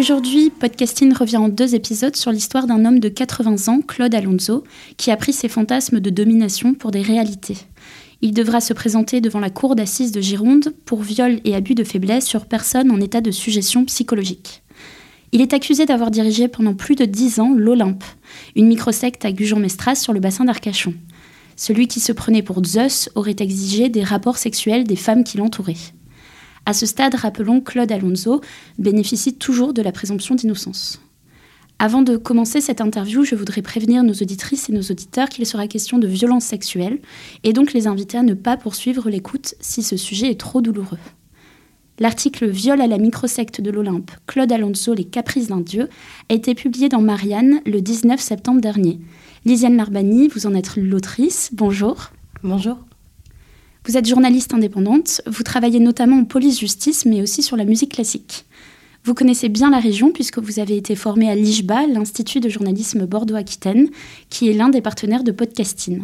Aujourd'hui, Podcasting revient en deux épisodes sur l'histoire d'un homme de 80 ans, Claude Alonso, qui a pris ses fantasmes de domination pour des réalités. Il devra se présenter devant la cour d'assises de Gironde pour viol et abus de faiblesse sur personnes en état de suggestion psychologique. Il est accusé d'avoir dirigé pendant plus de dix ans l'Olympe, une microsecte à Gujan-Mestras sur le bassin d'Arcachon. Celui qui se prenait pour Zeus aurait exigé des rapports sexuels des femmes qui l'entouraient. À ce stade, rappelons, Claude Alonso bénéficie toujours de la présomption d'innocence. Avant de commencer cette interview, je voudrais prévenir nos auditrices et nos auditeurs qu'il sera question de violence sexuelle et donc les inviter à ne pas poursuivre l'écoute si ce sujet est trop douloureux. L'article Viol à la microsecte de l'Olympe, Claude Alonso, les caprices d'un dieu, a été publié dans Marianne le 19 septembre dernier. Lisiane Larbani, vous en êtes l'autrice. Bonjour. Bonjour. Vous êtes journaliste indépendante, vous travaillez notamment en police-justice, mais aussi sur la musique classique. Vous connaissez bien la région puisque vous avez été formé à l'IJBA, l'Institut de journalisme Bordeaux-Aquitaine, qui est l'un des partenaires de Podcasting.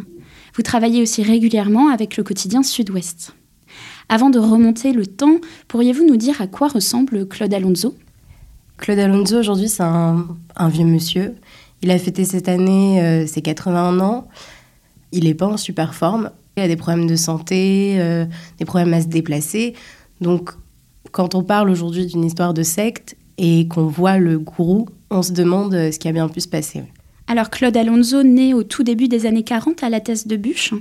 Vous travaillez aussi régulièrement avec le quotidien Sud-Ouest. Avant de remonter le temps, pourriez-vous nous dire à quoi ressemble Claude Alonso? Claude Alonso, aujourd'hui, c'est un, vieux monsieur. Il a fêté cette année euh, ses 81 ans. Il n'est pas en super forme. Il a des problèmes de santé, euh, des problèmes à se déplacer. Donc, quand on parle aujourd'hui d'une histoire de secte et qu'on voit le gourou, on se demande euh, ce qui a bien pu se passer. Alors, Claude Alonso, né au tout début des années 40 à la Thèse de Bûche,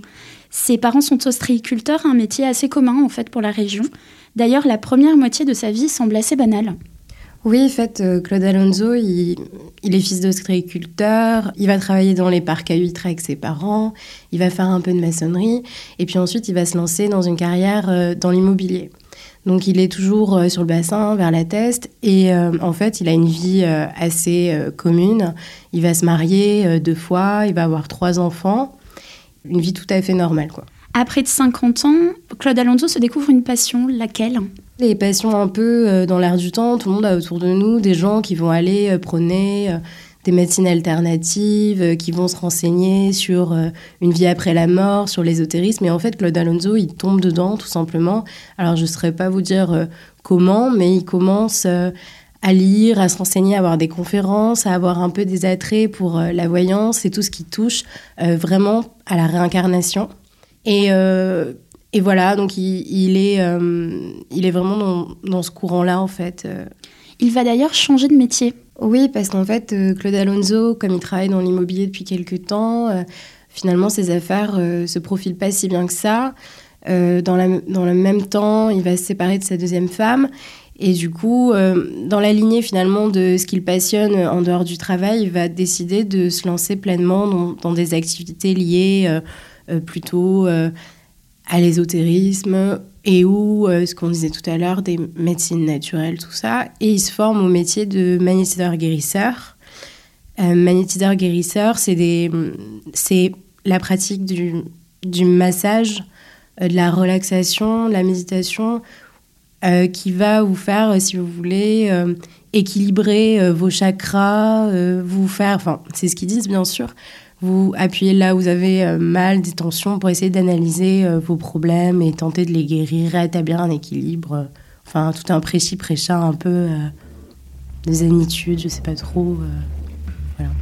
ses parents sont ostréiculteurs, un métier assez commun en fait pour la région. D'ailleurs, la première moitié de sa vie semble assez banale. Oui, en fait, euh, Claude Alonso, il, est fils d'ostréiculteur, il va travailler dans les parcs à huîtres avec ses parents, il va faire un peu de maçonnerie, et puis ensuite il va se lancer dans une carrière euh, dans l'immobilier. Donc il est toujours euh, sur le bassin, vers la Teste, et en fait il a une vie assez commune. Il va se marier deux fois, il va avoir trois enfants, une vie tout à fait normale. Quoi. Après de 50 ans, Claude Alonso se découvre une passion, laquelle? Les passions un peu euh, dans l'air du temps, tout le monde a autour de nous des gens qui vont aller euh, prôner euh, des médecines alternatives, qui vont se renseigner sur une vie après la mort, sur l'ésotérisme. Et en fait, Claude Alonso, il tombe dedans, tout simplement. Alors, je ne saurais pas vous dire comment, mais il commence à lire, à se renseigner, à avoir des conférences, à avoir un peu des attraits pour la voyance et tout ce qui touche vraiment à la réincarnation. Et et voilà, donc il, est, euh, il est vraiment dans, ce courant-là, en fait. Euh. Il va d'ailleurs changer de métier. Oui, parce qu'en fait, euh, Claude Alonso, comme il travaille dans l'immobilier depuis quelques temps, finalement, ses affaires ne se profilent pas si bien que ça. dans, la, dans le même temps, il va se séparer de sa deuxième femme. Et du coup, dans la lignée finalement de ce qu'il passionne en dehors du travail, il va décider de se lancer pleinement dans, dans des activités liées plutôt à l'ésotérisme et ou euh, ce qu'on disait tout à l'heure, des médecines naturelles, tout ça. Et il se forme au métier de magnétiseur-guérisseur. Euh, magnétiseur-guérisseur, c'est la pratique du, du massage, euh, de la relaxation, de la méditation, euh, qui va vous faire, si vous voulez, équilibrer vos chakras, vous faire, enfin, c'est ce qu'ils disent bien sûr, vous appuyez là où vous avez euh, mal, des tensions, pour essayer d'analyser euh, vos problèmes et tenter de les guérir, rétablir un équilibre. Enfin, tout un précis-préchat un peu euh, de zénitude, je sais pas trop. voilà.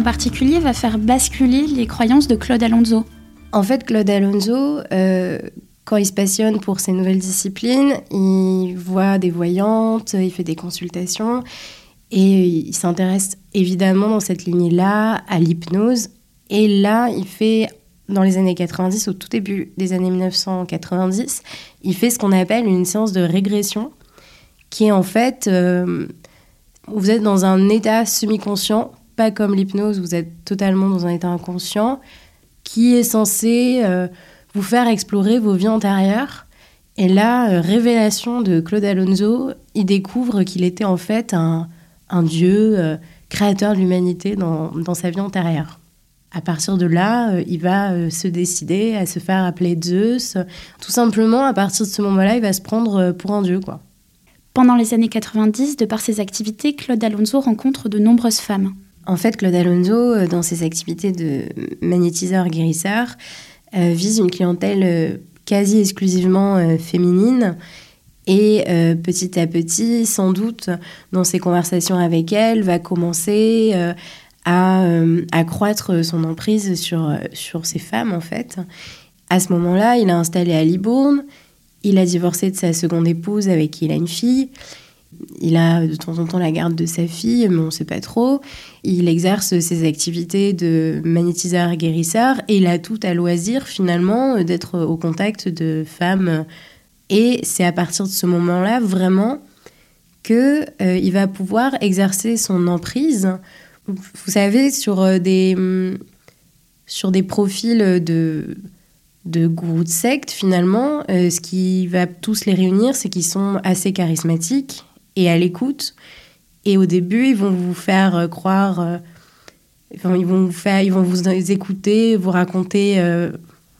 En particulier va faire basculer les croyances de Claude Alonso En fait, Claude Alonso, euh, quand il se passionne pour ces nouvelles disciplines, il voit des voyantes, il fait des consultations et il s'intéresse évidemment dans cette lignée-là à l'hypnose. Et là, il fait dans les années 90, au tout début des années 1990, il fait ce qu'on appelle une séance de régression, qui est en fait, euh, vous êtes dans un état semi-conscient, comme l'hypnose, vous êtes totalement dans un état inconscient, qui est censé euh, vous faire explorer vos vies antérieures. Et là, euh, révélation de Claude Alonso, il découvre qu'il était en fait un, dieu créateur de l'humanité dans, sa vie antérieure à partir de là, euh, il va euh, se décider à se faire appeler Zeus. Tout simplement, à partir de ce moment-là, il va se prendre euh, pour un dieu. Pendant les années 90, de par ses activités, Claude Alonso rencontre de nombreuses femmes. En fait, Claude Alonso, dans ses activités de magnétiseur-guérisseur, vise une clientèle quasi exclusivement féminine. Et petit à petit, sans doute, dans ses conversations avec elle, va commencer à euh, accroître son emprise sur, euh, sur ces femmes, en fait. À ce moment-là, il a installé à Libourne. Il a divorcé de sa seconde épouse avec qui il a une fille. Il a de temps en temps la garde de sa fille, mais on ne sait pas trop. Il exerce ses activités de magnétiseur guérisseur et il a tout à loisir finalement d'être au contact de femmes. Et c'est à partir de ce moment-là vraiment qu'il euh, va pouvoir exercer son emprise vous savez, sur euh, des, mm, sur des profils de, de gourous de secte, finalement, euh, ce qui va tous les réunir, c'est qu'ils sont assez charismatiques et à l'écoute. Et au début, ils vont vous faire euh, croire, ils vont vous faire, ils vont vous écouter, vous raconter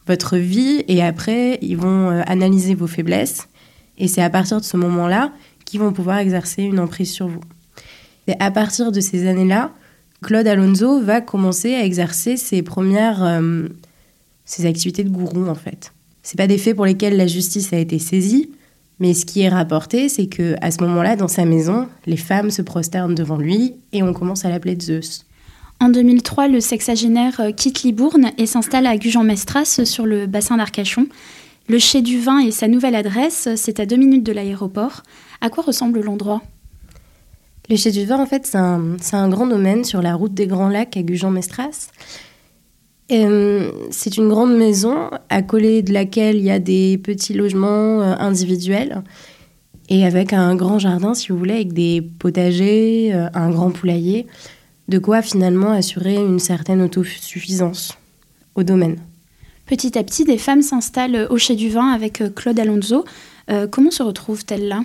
votre vie, et après, ils vont analyser vos faiblesses. Et c'est à partir de ce moment-là qu'ils vont pouvoir exercer une emprise sur vous. C'est à partir de ces années-là Claude Alonso va commencer à exercer ses premières euh, ses activités de gourou en fait. C'est pas des faits pour lesquels la justice a été saisie, mais ce qui est rapporté, c'est que à ce moment-là, dans sa maison, les femmes se prosternent devant lui et on commence à l'appeler Zeus. En 2003, le sexagénaire euh, quitte Libourne et s'installe à Gujan-Mestras sur le bassin d'Arcachon. Le Chai du Vin et sa nouvelle adresse, c'est à deux minutes de l'aéroport. À quoi ressemble l'endroit? Le Chai du Vin, en fait, c'est un, grand domaine sur la route des Grands Lacs à Gujan-Mestras. Euh, c'est une grande maison à coller de laquelle il y a des petits logements euh, individuels et avec un grand jardin, si vous voulez, avec des potagers, euh, un grand poulailler, de quoi finalement assurer une certaine autosuffisance au domaine. Petit à petit, des femmes s'installent au Chai du Vin avec Claude Alonso. comment se retrouvent-elles là?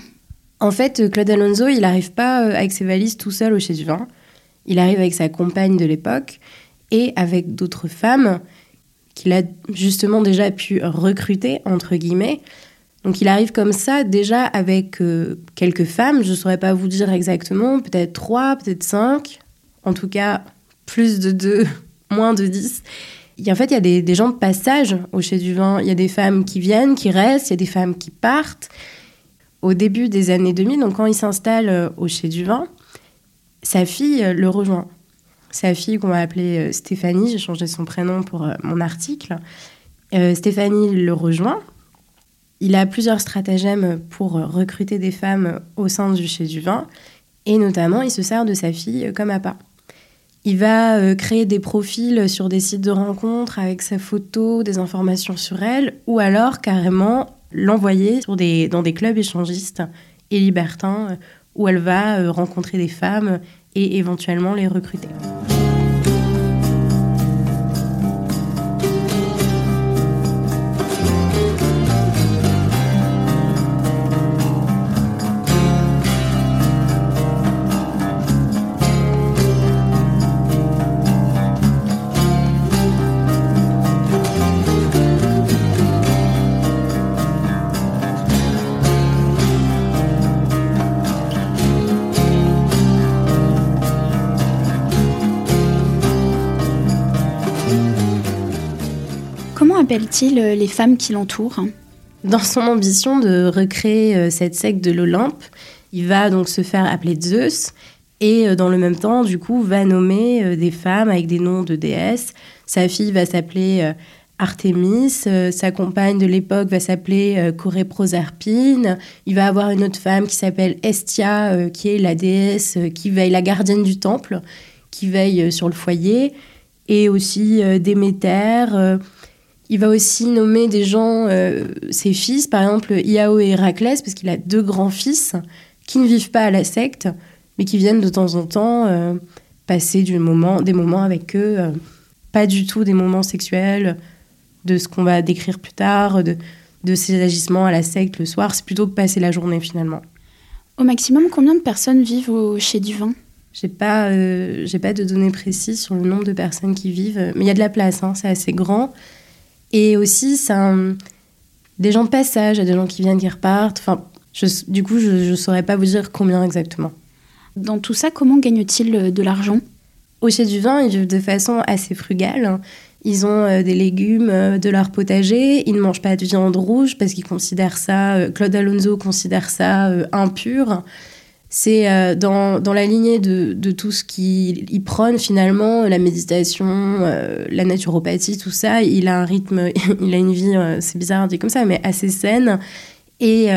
En fait, Claude Alonso, il n'arrive pas euh, avec ses valises tout seul au Chez du Vin. Il arrive avec sa compagne de l'époque et avec d'autres femmes qu'il a justement déjà pu recruter, entre guillemets. Donc il arrive comme ça, déjà avec euh, quelques femmes, je ne saurais pas vous dire exactement, peut-être trois, peut-être cinq, en tout cas plus de deux, moins de dix. Et en fait, il y a des, gens de passage au Chez du Vin. Il y a des femmes qui viennent, qui restent, il y a des femmes qui partent au début des années 2000, donc quand il s'installe euh, au Chez du Vin, sa fille euh, le rejoint. Sa fille qu'on va appeler euh, Stéphanie, j'ai changé son prénom pour mon article. Stéphanie le rejoint. Il a plusieurs stratagèmes pour recruter des femmes au sein du Chez du Vin, et notamment il se sert de sa fille comme appât. Il va créer des profils sur des sites de rencontres avec sa photo, des informations sur elle, ou alors carrément l'envoyer dans des clubs échangistes et libertins euh, où elle va euh, rencontrer des femmes et éventuellement les recruter. Appelle-t-il euh, les femmes qui l'entourent Dans son ambition de recréer euh, cette secte de l'Olympe, il va donc se faire appeler Zeus et euh, dans le même temps, du coup, va nommer des femmes avec des noms de déesses. Sa fille va s'appeler Artémis, sa compagne de l'époque va s'appeler Proserpine. Il va avoir une autre femme qui s'appelle Estia, qui est la déesse qui veille, la gardienne du temple, qui veille sur le foyer, et aussi Déméter Il va aussi nommer des gens, ses fils, par exemple Iao et Héraclès, parce qu'il a deux grands-fils qui ne vivent pas à la secte, mais qui viennent de temps en temps passer du moment, des moments avec eux, pas du tout des moments sexuels, de ce qu'on va décrire plus tard, de, de ses agissements à la secte le soir, c'est plutôt que passer la journée finalement. Au maximum, combien de personnes vivent au Chez du Vin? J'ai pas, euh, j'ai pas de données précises sur le nombre de personnes qui vivent, mais il y a de la place, hein, c'est assez grand. Et aussi, c'est des gens de passage, il des gens qui viennent, qui repartent. Enfin, du coup, je ne saurais pas vous dire combien exactement. Dans tout ça, comment gagnent-ils de l'argent? Au Chez du Vin, ils vivent de façon assez frugale. Ils ont euh, des légumes euh, de leur potager. Ils ne mangent pas de viande rouge parce qu'ils considèrent ça, euh, Claude Alonso considère ça impur. C'est dans, dans, la lignée de, de tout ce qu'il prône finalement, la méditation, la naturopathie, tout ça. Il a un rythme, il a une vie, c'est bizarre de dire comme ça, mais assez saine. Et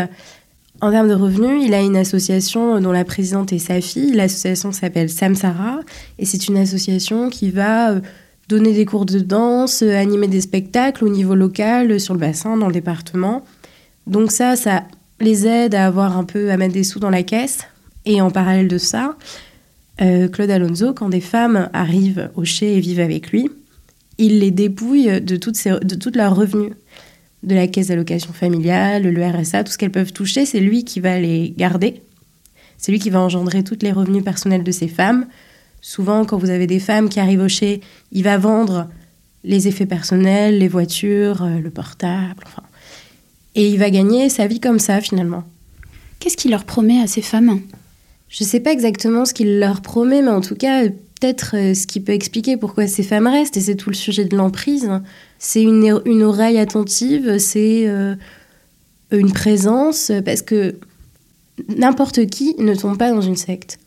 en termes de revenus, il a une association dont la présidente est sa fille. L'association s'appelle Samsara et c'est une association qui va donner des cours de danse, euh, animer des spectacles au niveau local, euh, sur le bassin, dans le département. Donc ça, ça les aide à avoir un peu, à mettre des sous dans la caisse. Et en parallèle de ça, euh, Claude Alonso, quand des femmes arrivent au Chez et vivent avec lui, il les dépouille de, toutes de tout leurs revenus. De la caisse d'allocation familiale, le RSA, tout ce qu'elles peuvent toucher, c'est lui qui va les garder. C'est lui qui va engendrer tous les revenus personnels de ces femmes, Souvent, quand vous avez des femmes qui arrivent au chez, il va vendre les effets personnels, les voitures, euh, le portable, enfin. Et il va gagner sa vie comme ça, finalement. Qu'est-ce qu'il leur promet à ces femmes? Je ne sais pas exactement ce qu'il leur promet, mais en tout cas, peut-être euh, ce qui peut expliquer pourquoi ces femmes restent, et c'est tout le sujet de l'emprise. C'est une, oreille attentive, c'est euh, une présence, parce que n'importe qui ne tombe pas dans une secte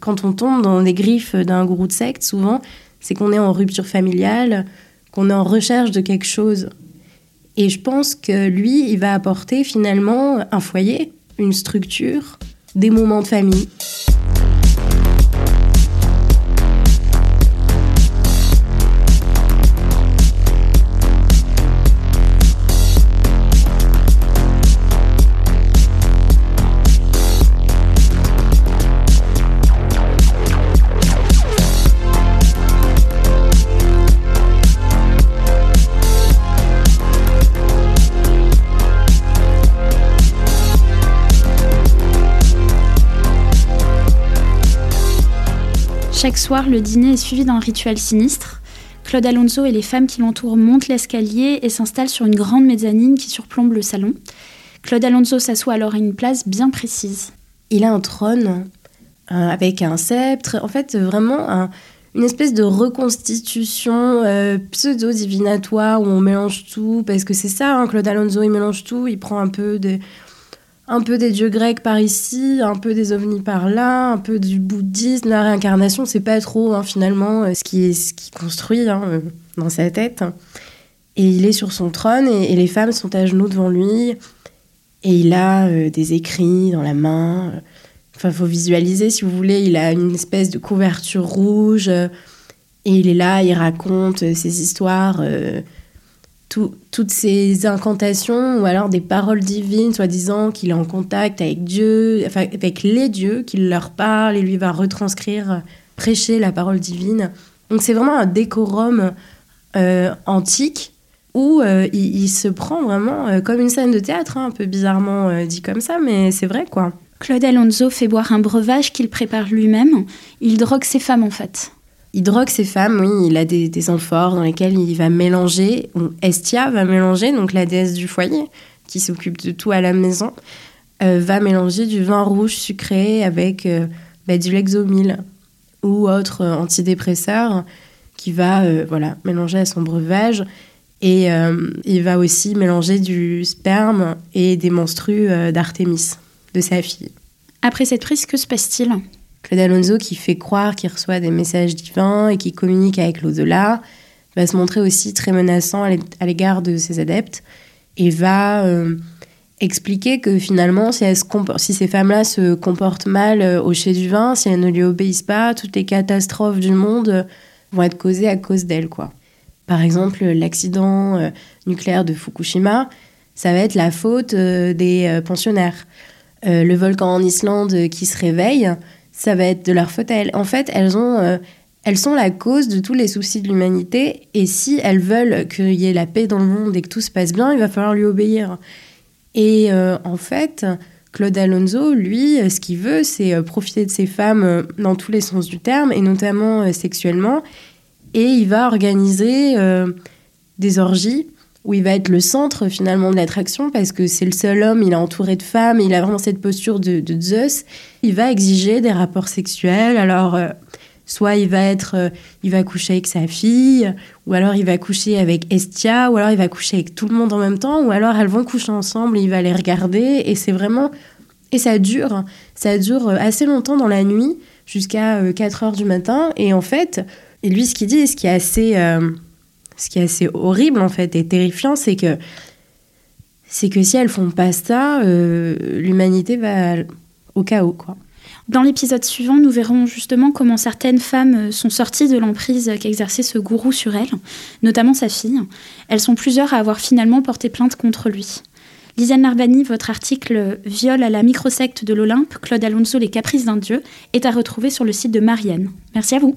quand on tombe dans les griffes d'un gourou de secte, souvent, c'est qu'on est en rupture familiale, qu'on est en recherche de quelque chose. Et je pense que lui, il va apporter finalement un foyer, une structure, des moments de famille. Chaque soir, le dîner est suivi d'un rituel sinistre. Claude Alonso et les femmes qui l'entourent montent l'escalier et s'installent sur une grande mezzanine qui surplombe le salon. Claude Alonso s'assoit alors à une place bien précise. Il a un trône euh, avec un sceptre, en fait vraiment une espèce de reconstitution euh, pseudo-divinatoire où on mélange tout, parce que c'est ça, hein, Claude Alonso, il mélange tout, il prend un peu de, un peu des dieux grecs par ici, un peu des ovnis par là, un peu du bouddhisme, la réincarnation, c'est pas trop hein, finalement euh, ce qui, ce qui construit hein, euh, dans sa tête. Et il est sur son trône et, les femmes sont à genoux devant lui et il a euh, des écrits dans la main. Enfin, faut visualiser si vous voulez. Il a une espèce de couverture rouge et il est là, il raconte ses histoires toutes ces incantations ou alors des paroles divines, soi-disant qu'il est en contact avec Dieu, enfin avec les dieux, qu'il leur parle et lui va retranscrire, prêcher la parole divine. Donc c'est vraiment un décorum euh, antique où euh, il, se prend vraiment euh, comme une scène de théâtre, hein, un peu bizarrement dit comme ça, mais c'est vrai quoi. Claude Alonso fait boire un breuvage qu'il prépare lui-même. Il drogue ses femmes en fait il drogue ses femmes, oui, il a des, amphores dans lesquelles il va mélanger, ou Estia va mélanger, donc la déesse du foyer, qui s'occupe de tout à la maison, euh, va mélanger du vin rouge sucré avec euh, bah, du Lexomil ou autre euh, antidépresseur qui va voilà, mélanger à son breuvage. Et il va aussi mélanger du sperme et des menstrues d'Artémis, de sa fille. Après cette prise, que se passe-t-il? Claude Alonso qui fait croire qu'il reçoit des messages divins et qui communique avec l'au-delà va se montrer aussi très menaçant à l'égard de ses adeptes et va euh, expliquer que finalement, si, ces femmes-là se comportent mal euh, au chez du vin, si elles ne lui obéissent pas, toutes les catastrophes du monde vont être causées à cause d'elles. Par exemple, l'accident euh, nucléaire de Fukushima, ça va être la faute des pensionnaires. le volcan en Islande qui se réveille, ça va être de leur faute à elles. En fait, elles, ont, elles sont la cause de tous les soucis de l'humanité. Et si elles veulent qu'il y ait la paix dans le monde et que tout se passe bien, il va falloir lui obéir. Et en fait, Claude Alonso, lui, ce qu'il veut, c'est profiter de ces femmes dans tous les sens du terme, et notamment sexuellement. Et il va organiser des orgies où il va être le centre finalement de l'attraction parce que c'est le seul homme, il est entouré de femmes, il a vraiment cette posture de, Zeus. Il va exiger des rapports sexuels. Alors, euh, soit il va être, euh, il va coucher avec sa fille, ou alors il va coucher avec Estia, ou alors il va coucher avec tout le monde en même temps, ou alors elles vont coucher ensemble et il va les regarder. Et c'est vraiment, et ça dure, ça dure assez longtemps dans la nuit jusqu'à 4 euh, heures du matin. Et en fait, et lui, ce qu'il dit, ce qui est assez ce qui est assez horrible en fait et terrifiant, c'est que c'est que si elles font pas ça, euh, l'humanité va au chaos quoi. Dans l'épisode suivant, nous verrons justement comment certaines femmes sont sorties de l'emprise qu'exerçait ce gourou sur elles, notamment sa fille. Elles sont plusieurs à avoir finalement porté plainte contre lui. Lisiane Narbani, votre article Viol à la microsecte de l'Olympe, Claude Alonso, les caprices d'un dieu, est à retrouver sur le site de Marianne. Merci à vous.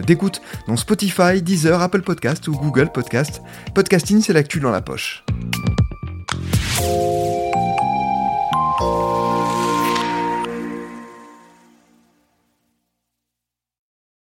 d'écoute, dont Spotify, Deezer, Apple Podcast ou Google Podcast. Podcasting, c'est l'actu dans la poche.